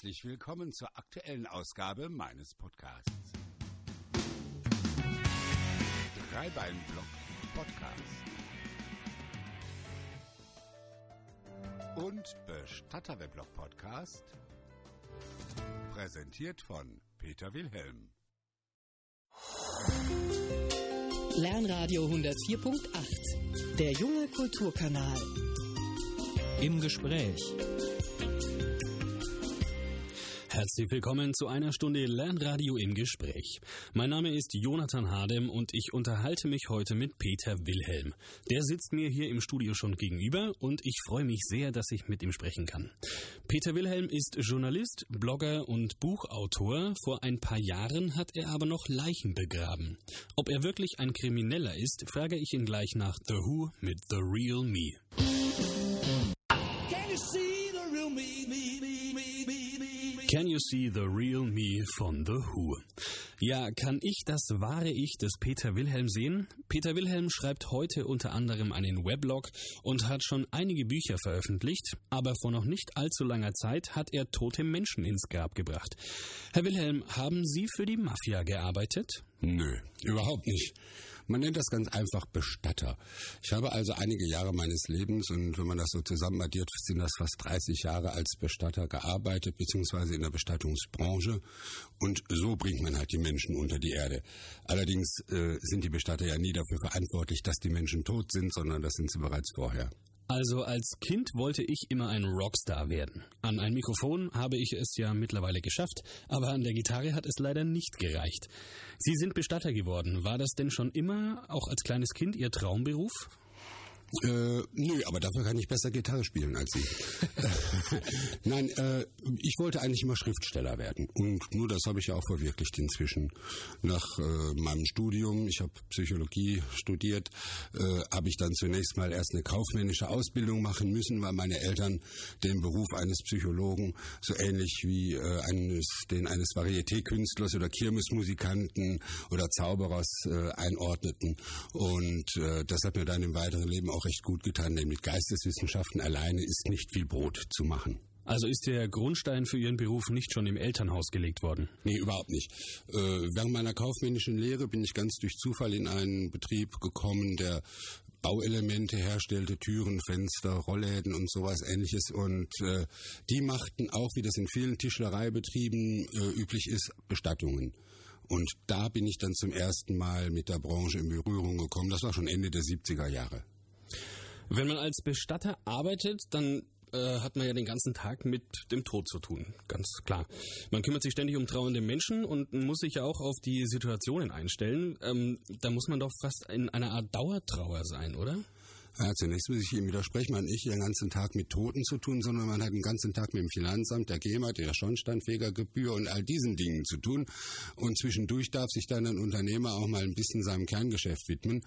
Herzlich willkommen zur aktuellen Ausgabe meines Podcasts. Dreibeinblock Podcast. Und Bestatterweblog Podcast. Präsentiert von Peter Wilhelm. Lernradio 104.8. Der junge Kulturkanal. Im Gespräch. Herzlich willkommen zu einer Stunde Lernradio im Gespräch. Mein Name ist Jonathan Hardem und ich unterhalte mich heute mit Peter Wilhelm. Der sitzt mir hier im Studio schon gegenüber und ich freue mich sehr, dass ich mit ihm sprechen kann. Peter Wilhelm ist Journalist, Blogger und Buchautor. Vor ein paar Jahren hat er aber noch Leichen begraben. Ob er wirklich ein Krimineller ist, frage ich ihn gleich nach The Who mit The Real Me. See the Real Me von The Who? Ja, kann ich das wahre Ich des Peter Wilhelm sehen? Peter Wilhelm schreibt heute unter anderem einen Weblog und hat schon einige Bücher veröffentlicht, aber vor noch nicht allzu langer Zeit hat er tote Menschen ins Grab gebracht. Herr Wilhelm, haben Sie für die Mafia gearbeitet? Nö, überhaupt nicht. Man nennt das ganz einfach Bestatter. Ich habe also einige Jahre meines Lebens und wenn man das so zusammenaddiert, sind das fast 30 Jahre als Bestatter gearbeitet, beziehungsweise in der Bestattungsbranche. Und so bringt man halt die Menschen unter die Erde. Allerdings äh, sind die Bestatter ja nie dafür verantwortlich, dass die Menschen tot sind, sondern das sind sie bereits vorher. Also als Kind wollte ich immer ein Rockstar werden. An ein Mikrofon habe ich es ja mittlerweile geschafft, aber an der Gitarre hat es leider nicht gereicht. Sie sind Bestatter geworden. War das denn schon immer, auch als kleines Kind, Ihr Traumberuf? Äh, nö, aber dafür kann ich besser Gitarre spielen als Sie. Nein, äh, ich wollte eigentlich immer Schriftsteller werden. Und nur das habe ich ja auch verwirklicht inzwischen. Nach äh, meinem Studium, ich habe Psychologie studiert, äh, habe ich dann zunächst mal erst eine kaufmännische Ausbildung machen müssen, weil meine Eltern den Beruf eines Psychologen so ähnlich wie äh, eines, den eines Varieté-Künstlers oder Kirmesmusikanten oder Zauberers äh, einordneten. Und äh, das hat mir dann im weiteren Leben auch recht gut getan, denn mit Geisteswissenschaften alleine ist nicht viel Brot zu machen. Also ist der Grundstein für Ihren Beruf nicht schon im Elternhaus gelegt worden? Nee, überhaupt nicht. Äh, während meiner kaufmännischen Lehre bin ich ganz durch Zufall in einen Betrieb gekommen, der Bauelemente herstellte, Türen, Fenster, Rollläden und sowas ähnliches. Und äh, die machten auch, wie das in vielen Tischlereibetrieben äh, üblich ist, Bestattungen. Und da bin ich dann zum ersten Mal mit der Branche in Berührung gekommen. Das war schon Ende der 70er Jahre. Wenn man als Bestatter arbeitet, dann äh, hat man ja den ganzen Tag mit dem Tod zu tun, ganz klar. Man kümmert sich ständig um trauernde Menschen und muss sich ja auch auf die Situationen einstellen. Ähm, da muss man doch fast in einer Art Dauertrauer sein, oder? Ja, zunächst muss ich ihm widersprechen, man hat nicht den ganzen Tag mit Toten zu tun, sondern man hat den ganzen Tag mit dem Finanzamt, der GEMA, der Schornsteinfegergebühr und all diesen Dingen zu tun. Und zwischendurch darf sich dann ein Unternehmer auch mal ein bisschen seinem Kerngeschäft widmen.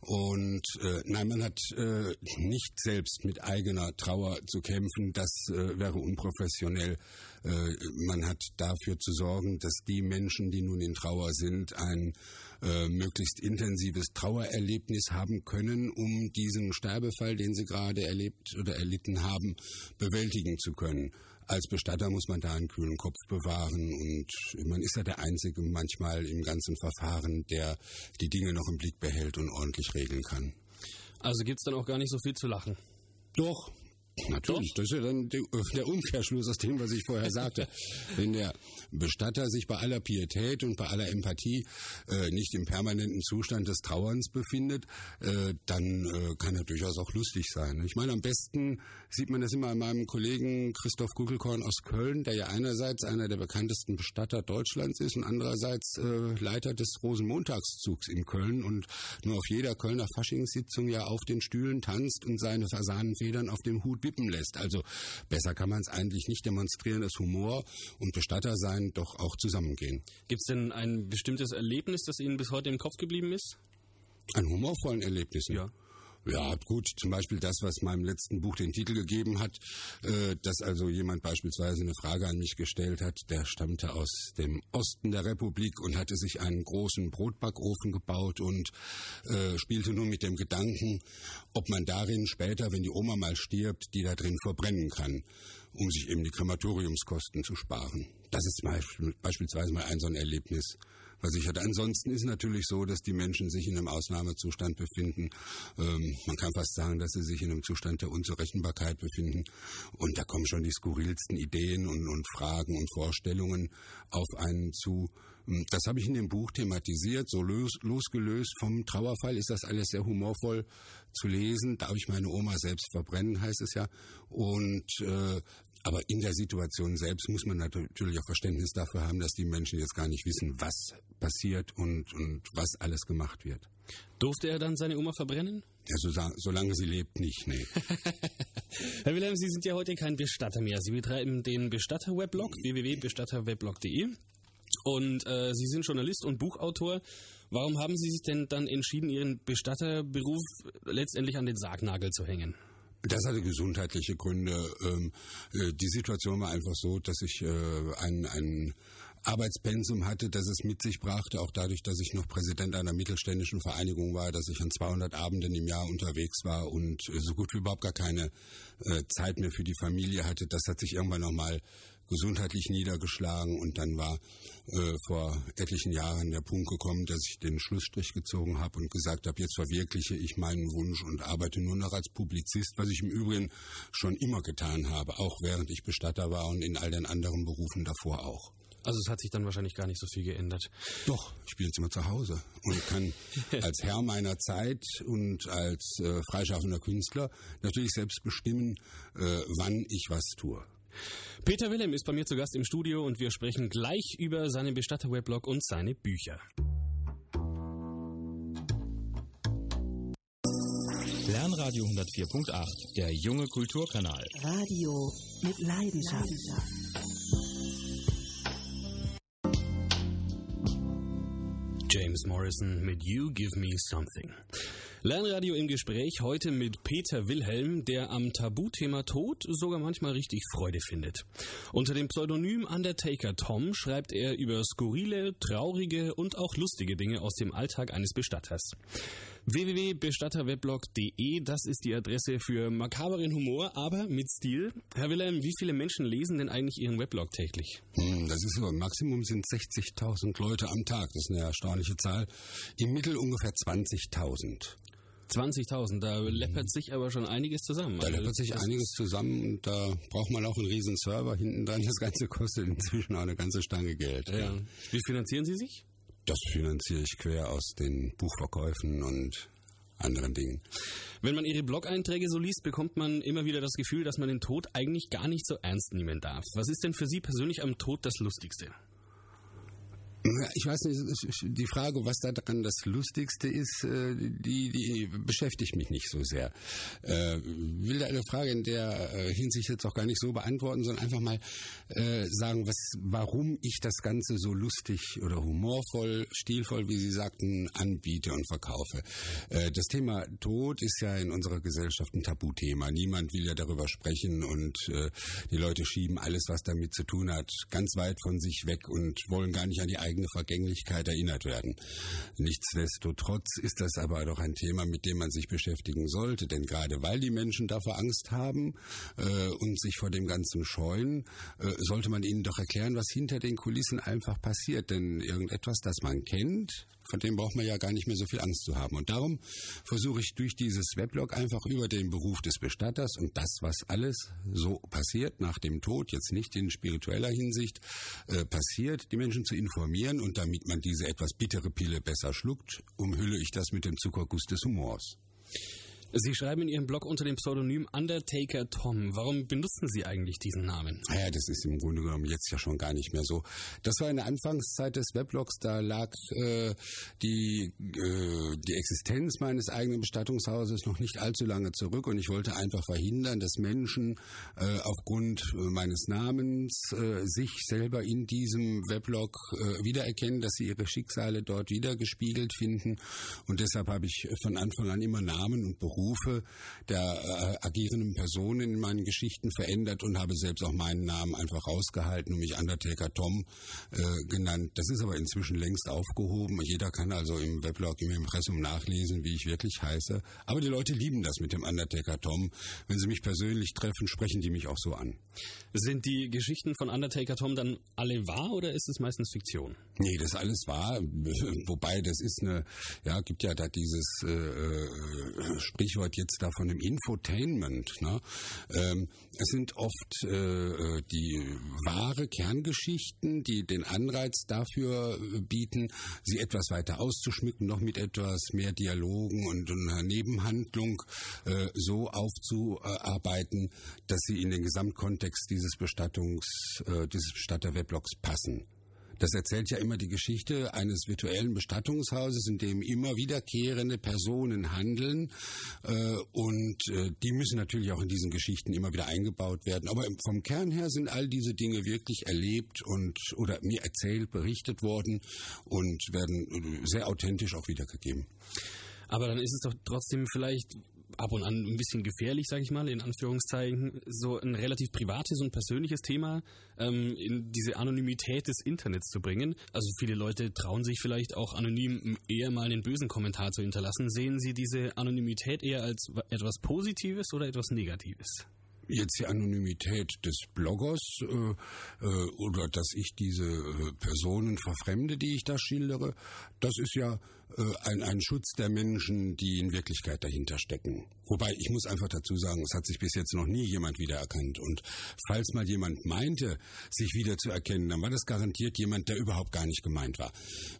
Und äh, nein, man hat äh, nicht selbst mit eigener Trauer zu kämpfen. Das äh, wäre unprofessionell. Äh, man hat dafür zu sorgen, dass die Menschen, die nun in Trauer sind, ein äh, möglichst intensives Trauererlebnis haben können, um diesen Sterbefall, den sie gerade erlebt oder erlitten haben, bewältigen zu können. Als Bestatter muss man da einen kühlen Kopf bewahren und man ist ja der Einzige manchmal im ganzen Verfahren, der die Dinge noch im Blick behält und ordentlich regeln kann. Also gibt's dann auch gar nicht so viel zu lachen. Doch, Natürlich, das ist ja dann der Umkehrschluss aus dem, was ich vorher sagte. Wenn der Bestatter sich bei aller Pietät und bei aller Empathie äh, nicht im permanenten Zustand des Trauerns befindet, äh, dann äh, kann er durchaus auch lustig sein. Ich meine, am besten sieht man das immer an meinem Kollegen Christoph Kugelkorn aus Köln, der ja einerseits einer der bekanntesten Bestatter Deutschlands ist und andererseits äh, Leiter des Rosenmontagszugs in Köln und nur auf jeder Kölner Faschingssitzung ja auf den Stühlen tanzt und seine Fasanenfedern auf dem Hut wippen lässt. Also besser kann man es eigentlich nicht demonstrieren, dass Humor und Bestatter sein doch auch zusammengehen. Gibt es denn ein bestimmtes Erlebnis, das Ihnen bis heute im Kopf geblieben ist? An humorvollen Erlebnissen? Ja. Ja, gut, zum Beispiel das, was meinem letzten Buch den Titel gegeben hat, äh, dass also jemand beispielsweise eine Frage an mich gestellt hat, der stammte aus dem Osten der Republik und hatte sich einen großen Brotbackofen gebaut und äh, spielte nun mit dem Gedanken, ob man darin später, wenn die Oma mal stirbt, die da drin verbrennen kann, um sich eben die Krematoriumskosten zu sparen. Das ist beispielsweise mal ein so ein Erlebnis versichert. Ansonsten ist natürlich so, dass die Menschen sich in einem Ausnahmezustand befinden. Ähm, man kann fast sagen, dass sie sich in einem Zustand der Unzurechenbarkeit befinden. Und da kommen schon die skurrilsten Ideen und, und Fragen und Vorstellungen auf einen zu. Ähm, das habe ich in dem Buch thematisiert, so los, losgelöst vom Trauerfall ist das alles sehr humorvoll zu lesen. Darf ich meine Oma selbst verbrennen, heißt es ja. Und äh, aber in der Situation selbst muss man natürlich auch Verständnis dafür haben, dass die Menschen jetzt gar nicht wissen, was passiert und, und was alles gemacht wird. Durfte er dann seine Oma verbrennen? Ja, so, solange sie lebt, nicht, nee. Herr Wilhelm, Sie sind ja heute kein Bestatter mehr. Sie betreiben den Bestatter-Weblog, www.bestatterweblog.de. Und äh, Sie sind Journalist und Buchautor. Warum haben Sie sich denn dann entschieden, Ihren Bestatterberuf letztendlich an den Sargnagel zu hängen? Das hatte gesundheitliche Gründe. Ähm, äh, die Situation war einfach so, dass ich äh, ein, ein Arbeitspensum hatte, das es mit sich brachte, auch dadurch, dass ich noch Präsident einer mittelständischen Vereinigung war, dass ich an 200 Abenden im Jahr unterwegs war und äh, so gut wie überhaupt gar keine Zeit mehr für die Familie hatte. Das hat sich irgendwann nochmal gesundheitlich niedergeschlagen und dann war äh, vor etlichen Jahren der Punkt gekommen, dass ich den Schlussstrich gezogen habe und gesagt habe, jetzt verwirkliche ich meinen Wunsch und arbeite nur noch als Publizist, was ich im Übrigen schon immer getan habe, auch während ich Bestatter war und in all den anderen Berufen davor auch. Also es hat sich dann wahrscheinlich gar nicht so viel geändert. Doch, ich bin jetzt immer zu Hause und kann als Herr meiner Zeit und als äh, freischaffender Künstler natürlich selbst bestimmen, äh, wann ich was tue. Peter Willem ist bei mir zu Gast im Studio und wir sprechen gleich über seinen Bestatter-Weblog und seine Bücher. Lernradio 104.8, der junge Kulturkanal. Radio mit Leidenschaft. James Morrison mit You Give Me Something. Lernradio im Gespräch heute mit Peter Wilhelm, der am Tabuthema Tod sogar manchmal richtig Freude findet. Unter dem Pseudonym Undertaker Tom schreibt er über skurrile, traurige und auch lustige Dinge aus dem Alltag eines Bestatters www.bestatterweblog.de, das ist die Adresse für makaberen Humor, aber mit Stil. Herr Wilhelm, wie viele Menschen lesen denn eigentlich Ihren Weblog täglich? Hm, das ist so, im Maximum sind 60.000 Leute am Tag, das ist eine erstaunliche Zahl. Im Mittel ungefähr 20.000. 20.000, da läppert sich aber schon einiges zusammen. Da also läppert sich einiges zusammen und da braucht man auch einen riesen Server hinten dran. Das Ganze kostet inzwischen auch eine ganze Stange Geld. Ja. Wie finanzieren Sie sich? Das finanziere ich quer aus den Buchverkäufen und anderen Dingen. Wenn man Ihre Blog-Einträge so liest, bekommt man immer wieder das Gefühl, dass man den Tod eigentlich gar nicht so ernst nehmen darf. Was ist denn für Sie persönlich am Tod das Lustigste? Ich weiß nicht, die Frage, was da dran das Lustigste ist, äh, die, die beschäftigt mich nicht so sehr. Äh, will da eine Frage in der äh, Hinsicht jetzt auch gar nicht so beantworten, sondern einfach mal sagen, was, warum ich das Ganze so lustig oder humorvoll, stilvoll, wie Sie sagten, anbiete und verkaufe. Das Thema Tod ist ja in unserer Gesellschaft ein Tabuthema. Niemand will ja darüber sprechen und die Leute schieben alles, was damit zu tun hat, ganz weit von sich weg und wollen gar nicht an die eigene eigene Vergänglichkeit erinnert werden. Nichtsdestotrotz ist das aber doch ein Thema, mit dem man sich beschäftigen sollte, denn gerade weil die Menschen davor Angst haben äh, und sich vor dem Ganzen scheuen, äh, sollte man ihnen doch erklären, was hinter den Kulissen einfach passiert. Denn irgendetwas, das man kennt, von dem braucht man ja gar nicht mehr so viel Angst zu haben. Und darum versuche ich durch dieses Weblog einfach über den Beruf des Bestatters und das, was alles so passiert nach dem Tod, jetzt nicht in spiritueller Hinsicht äh, passiert, die Menschen zu informieren und damit man diese etwas bittere Pille besser schluckt, umhülle ich das mit dem Zuckerguss des Humors. Sie schreiben in Ihrem Blog unter dem Pseudonym Undertaker Tom. Warum benutzen Sie eigentlich diesen Namen? Naja, das ist im Grunde genommen jetzt ja schon gar nicht mehr so. Das war in der Anfangszeit des Weblogs, da lag äh, die, äh, die Existenz meines eigenen Bestattungshauses noch nicht allzu lange zurück und ich wollte einfach verhindern, dass Menschen äh, aufgrund äh, meines Namens äh, sich selber in diesem Weblog äh, wiedererkennen, dass sie ihre Schicksale dort wiedergespiegelt finden und deshalb habe ich von Anfang an immer Namen und Beruf Berufe der äh, agierenden Personen in meinen Geschichten verändert und habe selbst auch meinen Namen einfach rausgehalten und mich Undertaker Tom äh, genannt. Das ist aber inzwischen längst aufgehoben. Jeder kann also im Weblog, im Impressum nachlesen, wie ich wirklich heiße. Aber die Leute lieben das mit dem Undertaker Tom. Wenn sie mich persönlich treffen, sprechen die mich auch so an. Sind die Geschichten von Undertaker Tom dann alle wahr oder ist es meistens Fiktion? Nee, das alles wahr. Wobei, das ist eine, ja, gibt ja da dieses äh, äh, Sprichwort jetzt da von dem Infotainment. Ne? Ähm, es sind oft äh, die wahre Kerngeschichten, die den Anreiz dafür bieten, sie etwas weiter auszuschmücken, noch mit etwas mehr Dialogen und einer Nebenhandlung äh, so aufzuarbeiten, dass sie in den Gesamtkontext dieses Bestattungs, äh, dieses Bestatter-Weblogs passen. Das erzählt ja immer die Geschichte eines virtuellen Bestattungshauses, in dem immer wiederkehrende Personen handeln. Äh, und äh, die müssen natürlich auch in diesen Geschichten immer wieder eingebaut werden. Aber vom Kern her sind all diese Dinge wirklich erlebt und oder mir erzählt, berichtet worden und werden äh, sehr authentisch auch wiedergegeben. Aber dann ist es doch trotzdem vielleicht ab und an ein bisschen gefährlich, sage ich mal, in Anführungszeichen, so ein relativ privates und persönliches Thema ähm, in diese Anonymität des Internets zu bringen. Also viele Leute trauen sich vielleicht auch anonym eher mal einen bösen Kommentar zu hinterlassen. Sehen Sie diese Anonymität eher als etwas Positives oder etwas Negatives? jetzt die Anonymität des Bloggers äh, äh, oder dass ich diese äh, Personen verfremde, die ich da schildere, das ist ja ein, ein Schutz der Menschen, die in Wirklichkeit dahinter stecken. Wobei ich muss einfach dazu sagen, es hat sich bis jetzt noch nie jemand wiedererkannt. Und falls mal jemand meinte, sich wiederzuerkennen, dann war das garantiert jemand, der überhaupt gar nicht gemeint war.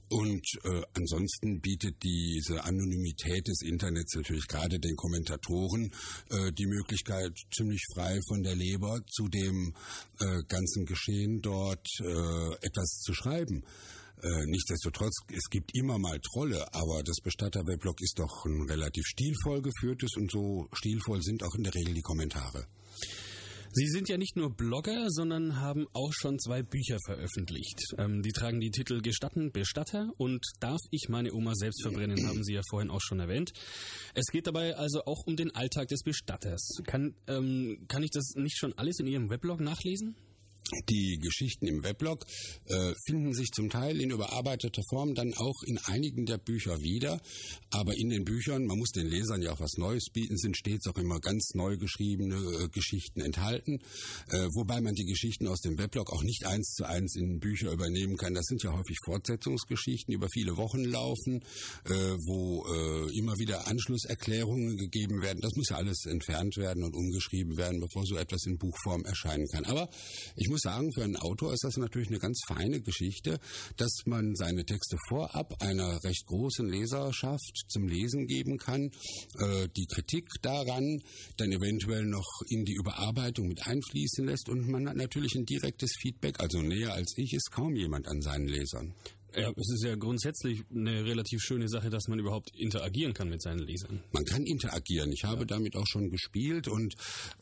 Und äh, ansonsten bietet diese Anonymität des Internets natürlich gerade den Kommentatoren äh, die Möglichkeit, ziemlich frei von der Leber zu dem äh, ganzen Geschehen dort äh, etwas zu schreiben. Äh, nichtsdestotrotz, es gibt immer mal Trolle, aber das Bestatter-Weblog ist doch ein relativ stilvoll geführtes und so stilvoll sind auch in der Regel die Kommentare. Sie sind ja nicht nur Blogger, sondern haben auch schon zwei Bücher veröffentlicht. Ähm, die tragen die Titel Gestatten, Bestatter und Darf ich meine Oma selbst verbrennen, haben Sie ja vorhin auch schon erwähnt. Es geht dabei also auch um den Alltag des Bestatters. Kann, ähm, kann ich das nicht schon alles in Ihrem Weblog nachlesen? Die Geschichten im Weblog äh, finden sich zum Teil in überarbeiteter Form dann auch in einigen der Bücher wieder. Aber in den Büchern, man muss den Lesern ja auch was Neues bieten, sind stets auch immer ganz neu geschriebene äh, Geschichten enthalten. Äh, wobei man die Geschichten aus dem Weblog auch nicht eins zu eins in Bücher übernehmen kann. Das sind ja häufig Fortsetzungsgeschichten, die über viele Wochen laufen, äh, wo äh, immer wieder Anschlusserklärungen gegeben werden. Das muss ja alles entfernt werden und umgeschrieben werden, bevor so etwas in Buchform erscheinen kann. Aber ich muss muss sagen, für einen Autor ist das natürlich eine ganz feine Geschichte, dass man seine Texte vorab einer recht großen Leserschaft zum Lesen geben kann, äh, die Kritik daran dann eventuell noch in die Überarbeitung mit einfließen lässt und man hat natürlich ein direktes Feedback, also näher als ich ist kaum jemand an seinen Lesern. Ja, es ist ja grundsätzlich eine relativ schöne Sache, dass man überhaupt interagieren kann mit seinen Lesern. Man kann interagieren. Ich habe ja. damit auch schon gespielt und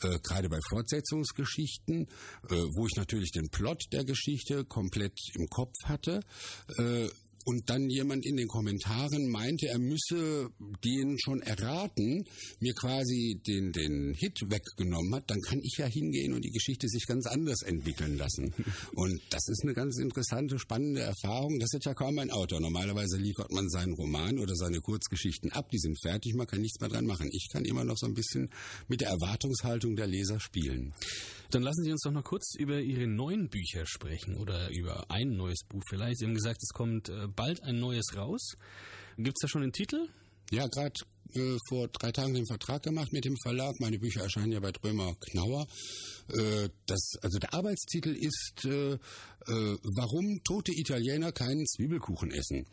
äh, gerade bei Fortsetzungsgeschichten, äh, wo ich natürlich den Plot der Geschichte komplett im Kopf hatte, äh, und dann jemand in den Kommentaren meinte, er müsse den schon erraten, mir quasi den, den Hit weggenommen hat, dann kann ich ja hingehen und die Geschichte sich ganz anders entwickeln lassen. Und das ist eine ganz interessante, spannende Erfahrung. Das hat ja kaum ein Autor. Normalerweise liefert man seinen Roman oder seine Kurzgeschichten ab, die sind fertig, man kann nichts mehr dran machen. Ich kann immer noch so ein bisschen mit der Erwartungshaltung der Leser spielen. Dann lassen Sie uns doch noch kurz über Ihre neuen Bücher sprechen oder über ein neues Buch vielleicht. Sie haben gesagt, es kommt äh, bald ein neues raus. Gibt es da schon einen Titel? Ja, gerade äh, vor drei Tagen den Vertrag gemacht mit dem Verlag. Meine Bücher erscheinen ja bei Drömer Knauer. Äh, das, also der Arbeitstitel ist Warum tote Italiener keinen Zwiebelkuchen essen.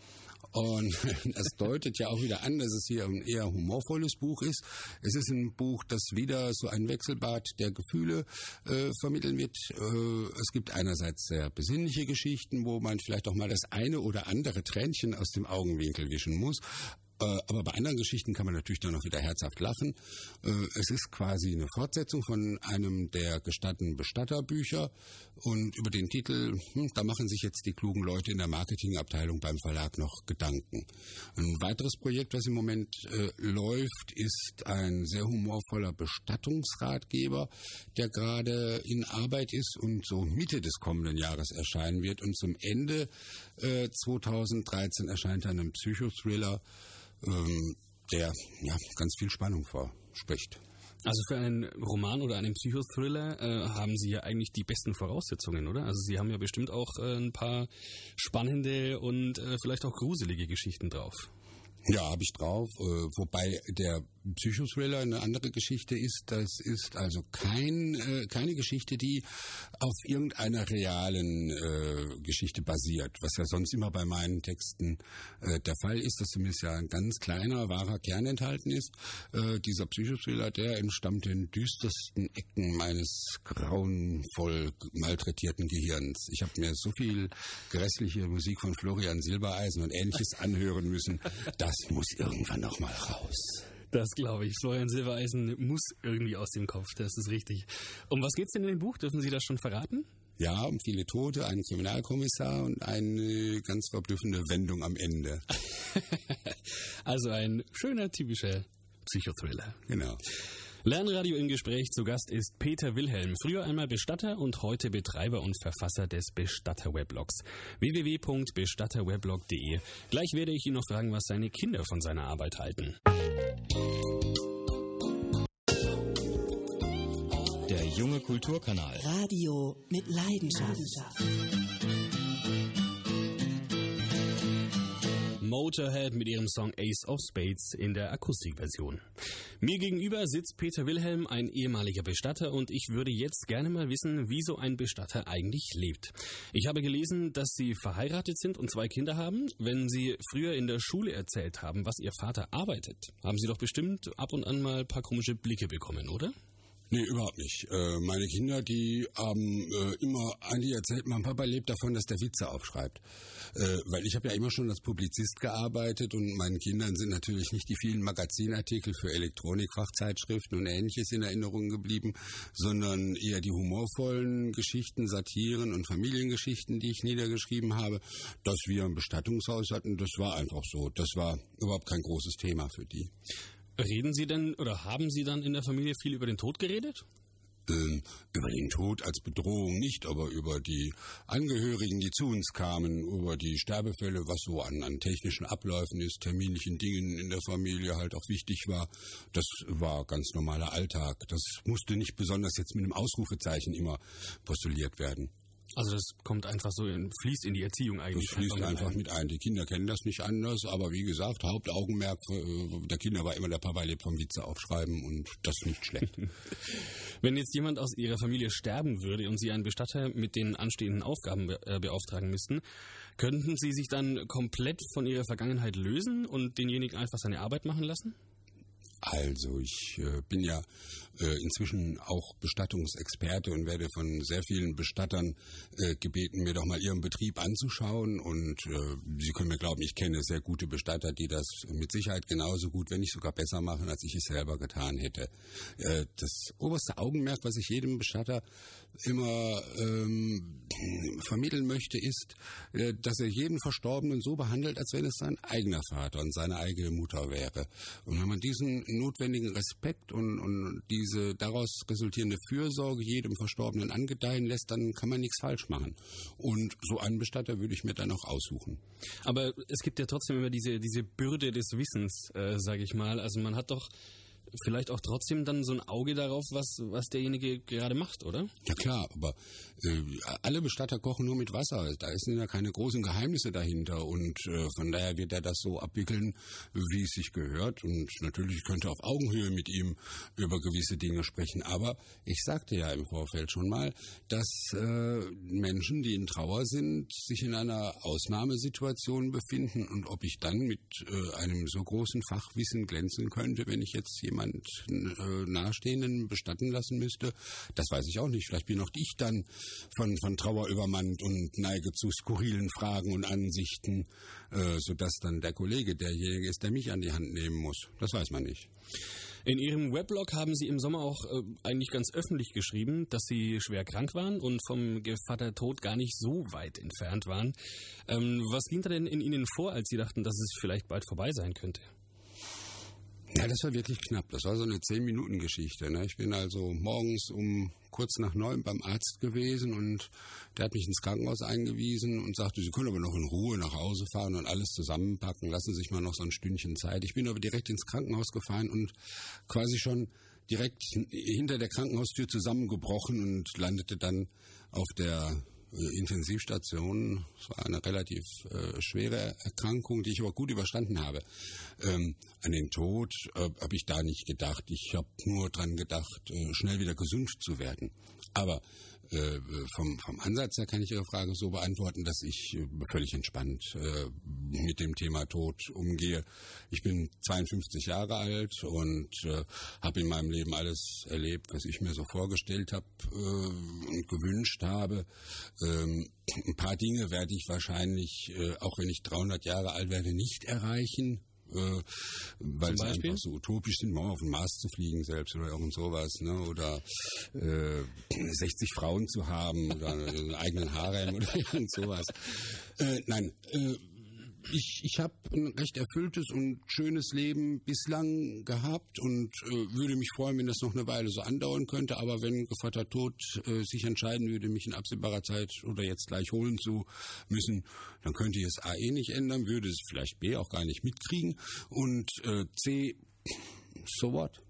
Und das deutet ja auch wieder an, dass es hier ein eher humorvolles Buch ist. Es ist ein Buch, das wieder so ein Wechselbad der Gefühle äh, vermitteln wird. Äh, es gibt einerseits sehr besinnliche Geschichten, wo man vielleicht auch mal das eine oder andere Tränchen aus dem Augenwinkel wischen muss. Aber bei anderen Geschichten kann man natürlich dann auch wieder herzhaft lachen. Äh, es ist quasi eine Fortsetzung von einem der gestatten Bestatterbücher und über den Titel, hm, da machen sich jetzt die klugen Leute in der Marketingabteilung beim Verlag noch Gedanken. Ein weiteres Projekt, was im Moment äh, läuft, ist ein sehr humorvoller Bestattungsratgeber, der gerade in Arbeit ist und so Mitte des kommenden Jahres erscheinen wird und zum Ende äh, 2013 erscheint dann ein Psychothriller, ähm, der ja, ganz viel Spannung verspricht. Also für einen Roman oder einen Psychothriller äh, haben Sie ja eigentlich die besten Voraussetzungen, oder? Also Sie haben ja bestimmt auch äh, ein paar spannende und äh, vielleicht auch gruselige Geschichten drauf. Ja, habe ich drauf. Äh, wobei der Psychothriller eine andere Geschichte ist. Das ist also kein, äh, keine Geschichte, die auf irgendeiner realen äh, Geschichte basiert, was ja sonst immer bei meinen Texten äh, der Fall ist, dass zumindest ja ein ganz kleiner, wahrer Kern enthalten ist. Äh, dieser Psychothriller, der entstammt den düstersten Ecken meines grauenvoll malträtierten Gehirns. Ich habe mir so viel grässliche Musik von Florian Silbereisen und ähnliches anhören müssen. Das muss irgendwann noch mal raus. Das glaube ich. Florian Silbereisen muss irgendwie aus dem Kopf, das ist richtig. Um was geht's denn in dem Buch? Dürfen Sie das schon verraten? Ja, um viele Tote, einen Kriminalkommissar und eine ganz verblüffende Wendung am Ende. also ein schöner, typischer Psychothriller. Genau. Lernradio im Gespräch zu Gast ist Peter Wilhelm, früher einmal Bestatter und heute Betreiber und Verfasser des Bestatter-Weblogs www.bestatterweblog.de. Gleich werde ich ihn noch fragen, was seine Kinder von seiner Arbeit halten. Der junge Kulturkanal. Radio mit Leidenschaft. Motorhead mit ihrem Song Ace of Spades in der Akustikversion. Mir gegenüber sitzt Peter Wilhelm, ein ehemaliger Bestatter, und ich würde jetzt gerne mal wissen, wie so ein Bestatter eigentlich lebt. Ich habe gelesen, dass Sie verheiratet sind und zwei Kinder haben. Wenn Sie früher in der Schule erzählt haben, was Ihr Vater arbeitet, haben Sie doch bestimmt ab und an mal ein paar komische Blicke bekommen, oder? Nee, überhaupt nicht. Äh, meine Kinder, die haben äh, immer eigentlich erzählt, mein Papa lebt davon, dass der Witze aufschreibt. Äh, weil ich habe ja immer schon als Publizist gearbeitet und meinen Kindern sind natürlich nicht die vielen Magazinartikel für Elektronikfachzeitschriften und ähnliches in Erinnerung geblieben, sondern eher die humorvollen Geschichten, Satiren und Familiengeschichten, die ich niedergeschrieben habe. Dass wir ein Bestattungshaus hatten, das war einfach so. Das war überhaupt kein großes Thema für die. Reden Sie denn oder haben Sie dann in der Familie viel über den Tod geredet? Ähm, über den Tod als Bedrohung nicht, aber über die Angehörigen, die zu uns kamen, über die Sterbefälle, was so an, an technischen Abläufen ist, terminlichen Dingen in der Familie halt auch wichtig war. Das war ganz normaler Alltag. Das musste nicht besonders jetzt mit einem Ausrufezeichen immer postuliert werden. Also das kommt einfach so, in, fließt in die Erziehung eigentlich. Das fließt einfach, mit, ein. Die Kinder kennen das nicht anders, aber wie gesagt, Hauptaugenmerk äh, der Kinder war immer, der Papa lebt vom Witze aufschreiben und das nicht schlecht. Wenn jetzt jemand aus Ihrer Familie sterben würde und Sie einen Bestatter mit den anstehenden Aufgaben äh, beauftragen müssten, könnten Sie sich dann komplett von Ihrer Vergangenheit lösen und denjenigen einfach seine Arbeit machen lassen? Also ich äh, bin ja äh, inzwischen auch Bestattungsexperte und werde von sehr vielen Bestattern äh, gebeten, mir doch mal ihren Betrieb anzuschauen. Und Sie können mir glauben, ich kenne sehr gute Bestatter, die das mit Sicherheit genauso gut, wenn nicht sogar besser machen, als ich es selber getan hätte. Das oberste Augenmerk, was ich jedem Bestatter immer ähm, vermitteln möchte, ist, dass er jeden Verstorbenen so behandelt, als wenn es sein eigener Vater und seine eigene Mutter wäre. Und wenn man diesen notwendigen Respekt und, und diese daraus resultierende Fürsorge jedem Verstorbenen angedeihen lässt, dann kann man nichts falsch machen. Und so einen Bestatter würde ich mir dann auch aussuchen. Aber es gibt ja trotzdem immer diese, diese Bürde des Wissens, äh, sage ich mal. Also man hat doch vielleicht auch trotzdem dann so ein Auge darauf, was, was derjenige gerade macht, oder? Ja klar, aber äh, alle Bestatter kochen nur mit Wasser. Da sind ja keine großen Geheimnisse dahinter und äh, von daher wird er das so abwickeln, wie es sich gehört. Und natürlich könnte auf Augenhöhe mit ihm über gewisse Dinge sprechen. Aber ich sagte ja im Vorfeld schon mal, dass äh, Menschen, die in Trauer sind, sich in einer Ausnahmesituation befinden und ob ich dann mit äh, einem so großen Fachwissen glänzen könnte, wenn ich jetzt jemanden jemand äh, Nahestehenden bestatten lassen müsste, das weiß ich auch nicht. Vielleicht bin auch ich dann von, von Trauer übermannt und neige zu skurrilen Fragen und Ansichten, äh, sodass dann der Kollege derjenige ist, der mich an die Hand nehmen muss. Das weiß man nicht. In Ihrem Weblog haben Sie im Sommer auch äh, eigentlich ganz öffentlich geschrieben, dass Sie schwer krank waren und vom Gevatter Tod gar nicht so weit entfernt waren. Ähm, was ging da denn in Ihnen vor, als Sie dachten, dass es vielleicht bald vorbei sein könnte? Ja, das war wirklich knapp. Das war so eine Zehn-Minuten-Geschichte. Ne? Ich bin also morgens um kurz nach neun beim Arzt gewesen und der hat mich ins Krankenhaus eingewiesen und sagte, Sie können aber noch in Ruhe nach Hause fahren und alles zusammenpacken. Lassen Sie sich mal noch so ein Stündchen Zeit. Ich bin aber direkt ins Krankenhaus gefahren und quasi schon direkt hinter der Krankenhaustür zusammengebrochen und landete dann auf der Intensivstation. Es war eine relativ äh, schwere Erkrankung, die ich aber gut überstanden habe. Ähm, an den Tod äh, habe ich da nicht gedacht. Ich habe nur dran gedacht, äh, schnell wieder gesund zu werden. Aber äh, vom, vom Ansatz her kann ich Ihre Frage so beantworten, dass ich äh, völlig entspannt äh, mit dem Thema Tod umgehe. Ich bin 52 Jahre alt und äh, habe in meinem Leben alles erlebt, was ich mir so vorgestellt habe äh, und gewünscht habe. Ähm, ein paar Dinge werde ich wahrscheinlich, äh, auch wenn ich 300 Jahre alt werde, nicht erreichen äh, weil sie einfach so utopisch sind, mal auf den Mars zu fliegen selbst oder irgend sowas, ne? oder äh, 60 Frauen zu haben oder einen eigenen Harem oder irgend sowas. Äh, nein, äh, ich, ich habe ein recht erfülltes und schönes Leben bislang gehabt und äh, würde mich freuen, wenn das noch eine Weile so andauern könnte. Aber wenn Gevatter Tod äh, sich entscheiden würde, mich in absehbarer Zeit oder jetzt gleich holen zu müssen, dann könnte ich es A eh nicht ändern, würde es vielleicht B auch gar nicht mitkriegen und äh, C, so what?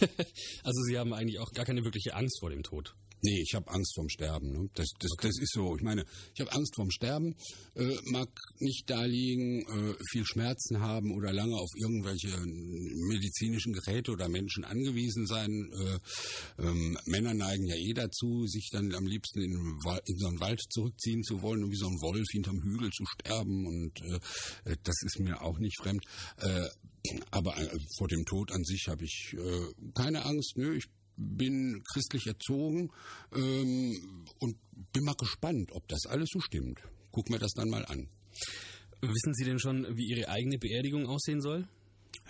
also Sie haben eigentlich auch gar keine wirkliche Angst vor dem Tod. Nee, ich habe Angst vorm Sterben. Ne? Das, das, okay. das ist so. Ich meine, ich habe Angst vorm Sterben, äh, mag nicht da liegen, äh, viel Schmerzen haben oder lange auf irgendwelche medizinischen Geräte oder Menschen angewiesen sein. Äh, ähm, Männer neigen ja eh dazu, sich dann am liebsten in, in, so einen Wald zurückziehen zu wollen und wie so ein Wolf hinterm Hügel zu sterben. Und äh, äh das ist mir auch nicht fremd. Äh, aber äh, vor dem Tod an sich habe ich äh, keine Angst. Nö, ich bin christlich erzogen ähm, und bin mal gespannt, ob das alles so stimmt. Guck mir das dann mal an. Wissen Sie denn schon, wie Ihre eigene Beerdigung aussehen soll?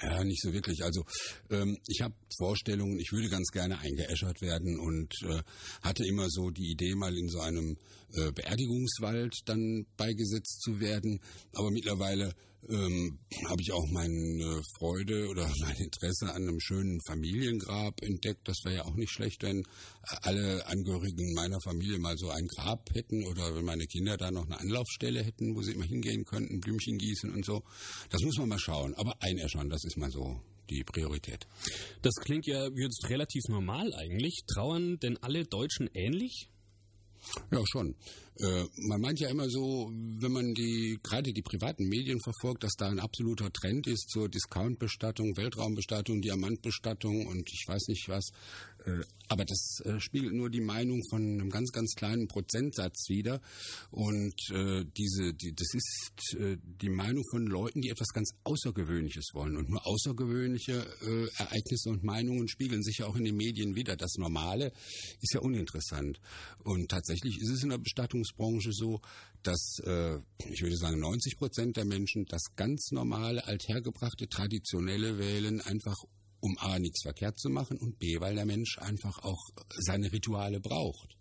Ja, nicht so wirklich. Also ähm, ich habe Vorstellungen, ich würde ganz gerne eingeäschert werden und äh, hatte immer so die Idee, mal in so einem äh, Beerdigungswald dann beigesetzt zu werden. Aber mittlerweile ähm, habe ich auch meine Freude oder mein Interesse an einem schönen Familiengrab entdeckt. Das wäre ja auch nicht schlecht, wenn alle Angehörigen meiner Familie mal so ein Grab hätten oder wenn meine Kinder da noch eine Anlaufstelle hätten, wo sie immer hingehen könnten, Blümchen gießen und so. Das muss man mal schauen. Aber einäschern, das ist mal so die Priorität. Das klingt ja jetzt relativ normal eigentlich. Trauern denn alle Deutschen ähnlich? Ja, schon. Äh, man meint ja immer so, wenn man die gerade die privaten Medien verfolgt, dass da ein absoluter Trend ist zur Discount-Bestattung, Weltraumbestattung, Diamantbestattung und ich weiß nicht was. Äh, aber das äh, spiegelt nur die Meinung von einem ganz, ganz kleinen Prozentsatz wider. Und äh, diese, die, das ist äh, die Meinung von Leuten, die etwas ganz Außergewöhnliches wollen. Und nur außergewöhnliche Ereignisse und Meinungen spiegeln sich ja auch in den Medien wieder. Das Normale ist ja uninteressant. Und tatsächlich ist es in der Bestattungsbranche so, dass äh, ich würde sagen 90 Prozent der Menschen das ganz normale, althergebrachte, traditionelle wählen, einfach um A nichts verkehrt zu machen und B, weil der Mensch einfach auch seine Rituale braucht.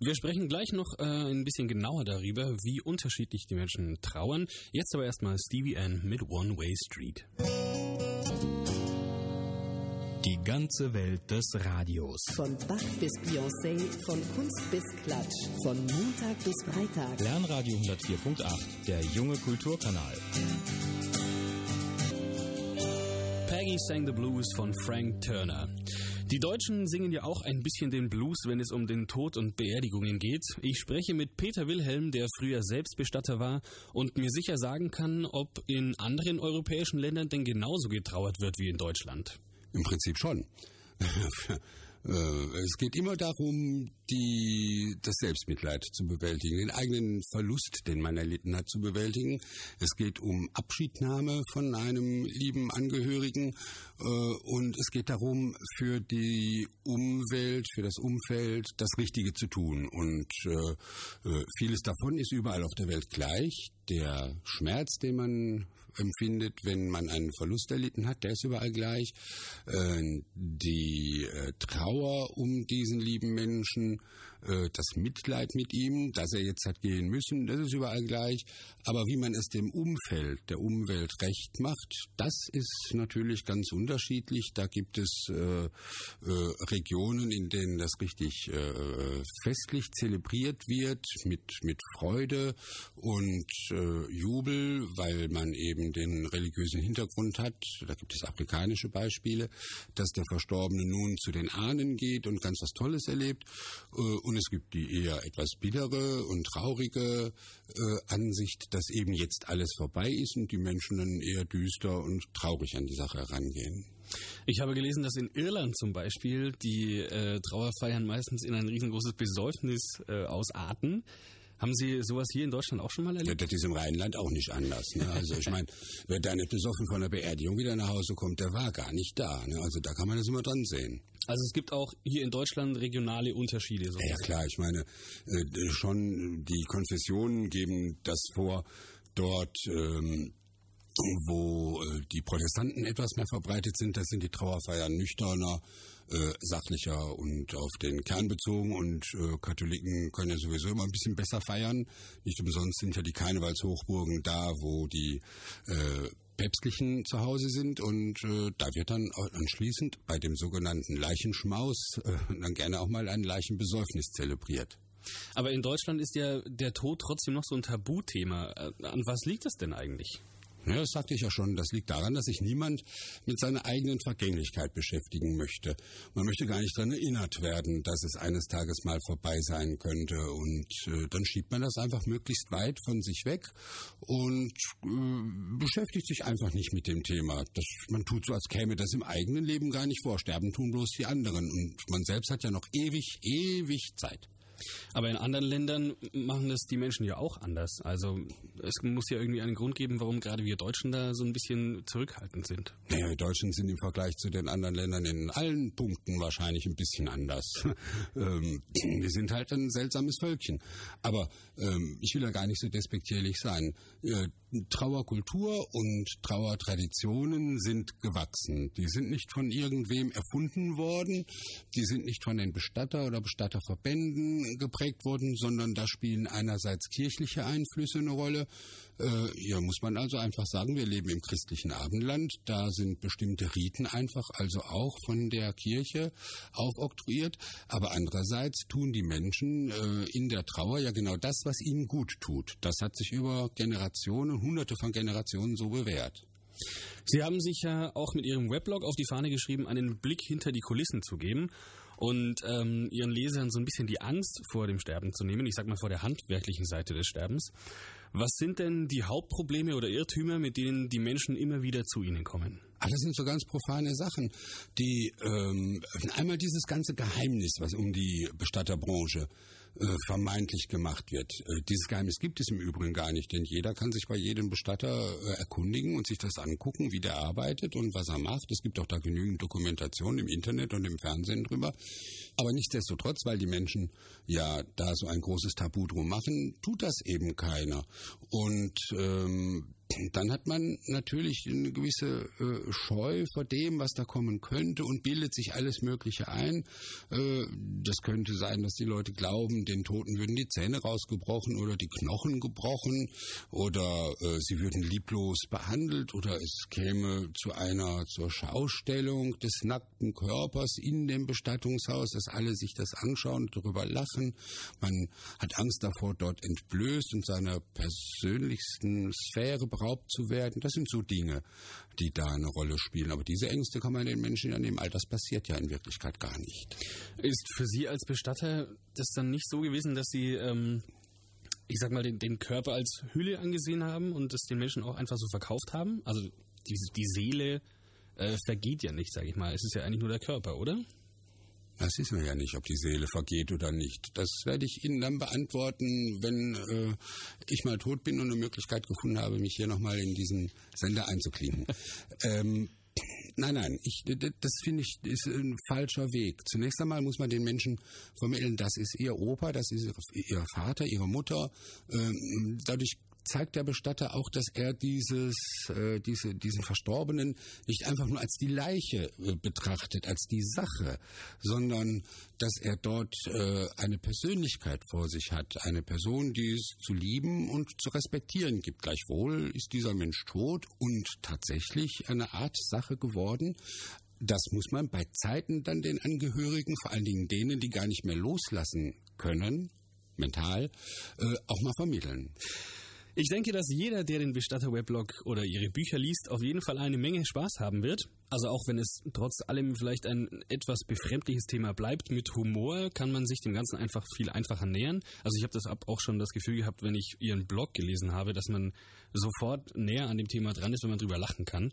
Wir sprechen gleich noch äh, ein bisschen genauer darüber, wie unterschiedlich die Menschen trauern. Jetzt aber erstmal Stevie Ann mit One Way Street. Die ganze Welt des Radios. Von Bach bis Beyoncé, von Kunst bis Klatsch, von Montag bis Freitag. Lernradio 104.8, der junge Kulturkanal. Peggy sang the Blues von Frank Turner. Die Deutschen singen ja auch ein bisschen den Blues, wenn es um den Tod und Beerdigungen geht. Ich spreche mit Peter Wilhelm, der früher Selbstbestatter war und mir sicher sagen kann, ob in anderen europäischen Ländern denn genauso getrauert wird wie in Deutschland. Im Prinzip schon. Äh, es geht immer darum, die, das Selbstmitleid zu bewältigen, den eigenen Verlust, den man erlitten hat, zu bewältigen. Es geht um Abschiednahme von einem lieben Angehörigen äh, und es geht darum, für die Umwelt, für das Umfeld das Richtige zu tun. Und äh, äh vieles davon ist überall auf der Welt gleich. Der Schmerz, den man empfindet, wenn man einen Verlust erlitten hat, der ist überall gleich. Äh, die äh, Trauer um diesen lieben Menschen, äh, das Mitleid mit ihm, dass er jetzt hat gehen müssen, das ist überall gleich. Aber wie man es dem Umfeld, der Umwelt recht macht, das ist natürlich ganz unterschiedlich. Da gibt es äh, äh, Regionen, in denen das richtig äh, festlich zelebriert wird, mit, mit Freude und äh, Jubel, weil man eben den religiösen Hintergrund hat. Da gibt es afrikanische Beispiele, dass der Verstorbene nun zu den Ahnen geht und ganz was Tolles erlebt. Äh, und es gibt die eher etwas bittere und traurige äh, Ansicht, dass eben jetzt alles vorbei ist und die Menschen dann eher düster und traurig an die Sache herangehen. Ich habe gelesen, dass in Irland zum Beispiel die äh, Trauerfeiern meistens in ein riesengroßes Besäufnis äh, ausarten. Haben Sie sowas hier in Deutschland auch schon mal erlebt? Ja, das ist im Rheinland auch nicht anders. Ne? Also ich meine, wer da nicht besoffen von der Beerdigung wieder nach Hause kommt, der war gar nicht da. Ne? Also da kann man das immer dran sehen. Also es gibt auch hier in Deutschland regionale Unterschiede. So. Ja, klar, ich meine, äh, schon die Konfessionen geben das vor, dort ähm, wo äh, die Protestanten etwas mehr verbreitet sind, da sind die Trauerfeiern nüchterner, äh, sachlicher und auf den Kern bezogen und äh, Katholiken können ja sowieso immer ein bisschen besser feiern. Nicht umsonst sind ja die Karnevalshochburgen da, wo die äh, Päpstlichen zu Hause sind und äh, da wird dann anschließend bei dem sogenannten Leichenschmaus äh, dann gerne auch mal ein Leichenbesäufnis zelebriert. Aber in Deutschland ist ja der Tod trotzdem noch so ein Tabuthema. Äh, an was liegt es denn eigentlich? Ja, das sagte ich ja schon. Das liegt daran, dass sich niemand mit seiner eigenen Vergänglichkeit beschäftigen möchte. Man möchte gar nicht daran erinnert werden, dass es eines Tages mal vorbei sein könnte. Und äh, dann schiebt man das einfach möglichst weit von sich weg und äh, beschäftigt sich einfach nicht mit dem Thema. Das, man tut so, als käme das im eigenen Leben gar nicht vor. Sterben tun bloß die anderen. Und man selbst hat ja noch ewig, ewig Zeit. Aber in anderen Ländern machen das die Menschen ja auch anders. Also es muss ja irgendwie einen Grund geben, warum gerade wir Deutschen da so ein bisschen zurückhaltend sind. Naja, wir Deutschen sind im Vergleich zu den anderen Ländern in allen Punkten wahrscheinlich ein bisschen anders. ähm, wir sind halt ein seltsames Völkchen. Aber ähm, ich will ja gar nicht so despektierlich sein. Äh, Trauerkultur und Trauertraditionen sind gewachsen. Die sind nicht von irgendwem erfunden worden. Die sind nicht von den Bestatter- oder Bestatterverbänden geprägt worden, sondern da spielen einerseits kirchliche Einflüsse eine Rolle, äh, hier muss man also einfach sagen, wir leben im christlichen Abendland. Da sind bestimmte Riten einfach also auch von der Kirche aufoktroyiert. Aber andererseits tun die Menschen äh, in der Trauer ja genau das, was ihnen gut tut. Das hat sich über Generationen, hunderte von Generationen so bewährt. Sie haben sich ja auch mit Ihrem Weblog auf die Fahne geschrieben, einen Blick hinter die Kulissen zu geben und ähm, Ihren Lesern so ein bisschen die Angst vor dem Sterben zu nehmen. Ich sag mal vor der handwerklichen Seite des Sterbens. Was sind denn die Hauptprobleme oder Irrtümer, mit denen die Menschen immer wieder zu Ihnen kommen? Ach, das sind so ganz profane Sachen. Die ähm, einmal dieses ganze Geheimnis, was um die Bestatterbranche äh, vermeintlich gemacht wird. Äh, dieses Geheimnis gibt es im Übrigen gar nicht, denn jeder kann sich bei jedem Bestatter äh, erkundigen und sich das angucken, wie der arbeitet und was er macht. Es gibt auch da genügend Dokumentation im Internet und im Fernsehen drüber. Aber nichtsdestotrotz, weil die Menschen ja da so ein großes Tabu drum machen, tut das eben keiner. Und ähm, dann hat man natürlich eine gewisse äh, Scheu vor dem, was da kommen könnte und bildet sich alles Mögliche ein. Äh, das könnte sein, dass die Leute glauben, den Toten würden die Zähne rausgebrochen oder die Knochen gebrochen oder äh, sie würden lieblos behandelt oder es käme zu einer zur Schaustellung des nackten Körpers in dem Bestattungshaus, dass alle sich das anschauen und darüber lachen. Man hat Angst davor, dort entblößt und seiner persönlichsten Sphäre beraubt zu werden. Das sind so Dinge, die da eine Rolle spielen. Aber diese Ängste kann man den Menschen ja nehmen. All das passiert ja in Wirklichkeit gar nicht. Ist für Sie als Bestatter das dann nicht so gewesen, dass Sie, ähm, ich sag mal, den, den Körper als Hülle angesehen haben und das den Menschen auch einfach so verkauft haben? Also die, die Seele äh, vergeht ja nicht, sage ich mal. Es ist ja eigentlich nur der Körper, oder? Das wissen wir ja nicht, ob die Seele vergeht oder nicht. Das werde ich Ihnen dann beantworten, wenn äh, ich mal tot bin und eine Möglichkeit gefunden habe, mich hier nochmal in diesen Sender einzuklinken. ähm, Nein, nein, ich, das finde ich ist ein falscher Weg. Zunächst einmal muss man den Menschen vermitteln, das ist ihr Opa, das ist ihr Vater, ihre Mutter. Ähm, dadurch zeigt der Bestatter auch, dass er dieses, äh, diese, diesen Verstorbenen nicht einfach nur als die Leiche äh, betrachtet, als die Sache, sondern dass er dort äh, eine Persönlichkeit vor sich hat, eine Person, die es zu lieben und zu respektieren gibt. Gleichwohl ist dieser Mensch tot und tatsächlich eine Art Sache geworden, das muss man bei Zeiten dann den Angehörigen, vor allen Dingen denen, die gar nicht mehr loslassen können, mental, äh, auch mal vermitteln. Ich denke, dass jeder, der den Bestatter-Weblog oder ihre Bücher liest, auf jeden Fall eine Menge Spaß haben wird. Also auch wenn es trotz allem vielleicht ein etwas befremdliches Thema bleibt, mit Humor kann man sich dem Ganzen einfach viel einfacher nähern. Also ich habe das auch schon das Gefühl gehabt, wenn ich ihren Blog gelesen habe, dass man sofort näher an dem Thema dran ist, wenn man drüber lachen kann.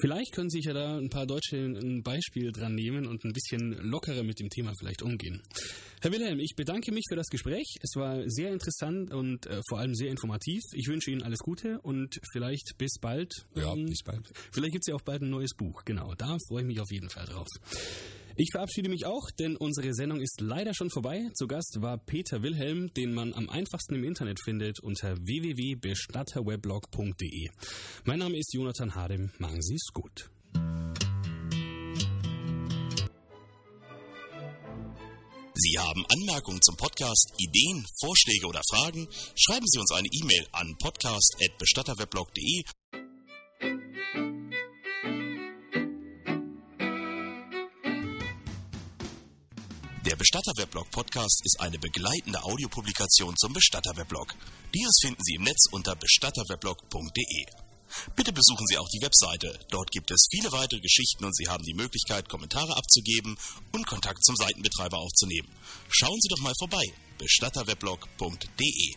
Vielleicht können sich ja da ein paar Deutsche ein Beispiel dran nehmen und ein bisschen lockerer mit dem Thema vielleicht umgehen. Herr Wilhelm, ich bedanke mich für das Gespräch. Es war sehr interessant und äh, vor allem sehr informativ. Ich wünsche Ihnen alles Gute und vielleicht bis bald. Ja, ähm, bis bald. Vielleicht gibt es ja auch bald ein neues Buch. Genau, da freue ich mich auf jeden Fall drauf. Ich verabschiede mich auch, denn unsere Sendung ist leider schon vorbei. Zu Gast war Peter Wilhelm, den man am einfachsten im Internet findet unter www.bestatterweblog.de. Mein Name ist Jonathan Hadem. Machen Sie es gut. Sie haben Anmerkungen zum Podcast, Ideen, Vorschläge oder Fragen? Schreiben Sie uns eine E-Mail an podcast.bestatterweblog.de Bestatter-Weblog Podcast ist eine begleitende Audiopublikation zum Bestatter-Weblog. Dieses finden Sie im Netz unter bestatterweblog.de. Bitte besuchen Sie auch die Webseite. Dort gibt es viele weitere Geschichten und Sie haben die Möglichkeit, Kommentare abzugeben und Kontakt zum Seitenbetreiber aufzunehmen. Schauen Sie doch mal vorbei. bestatterweblog.de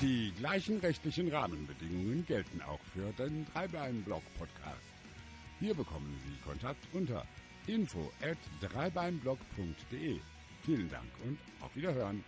Die gleichen rechtlichen Rahmenbedingungen gelten auch für den Dreiblein-Blog-Podcast. Hier bekommen Sie Kontakt unter info at dreibeinblog.de. Vielen Dank und auf Wiederhören.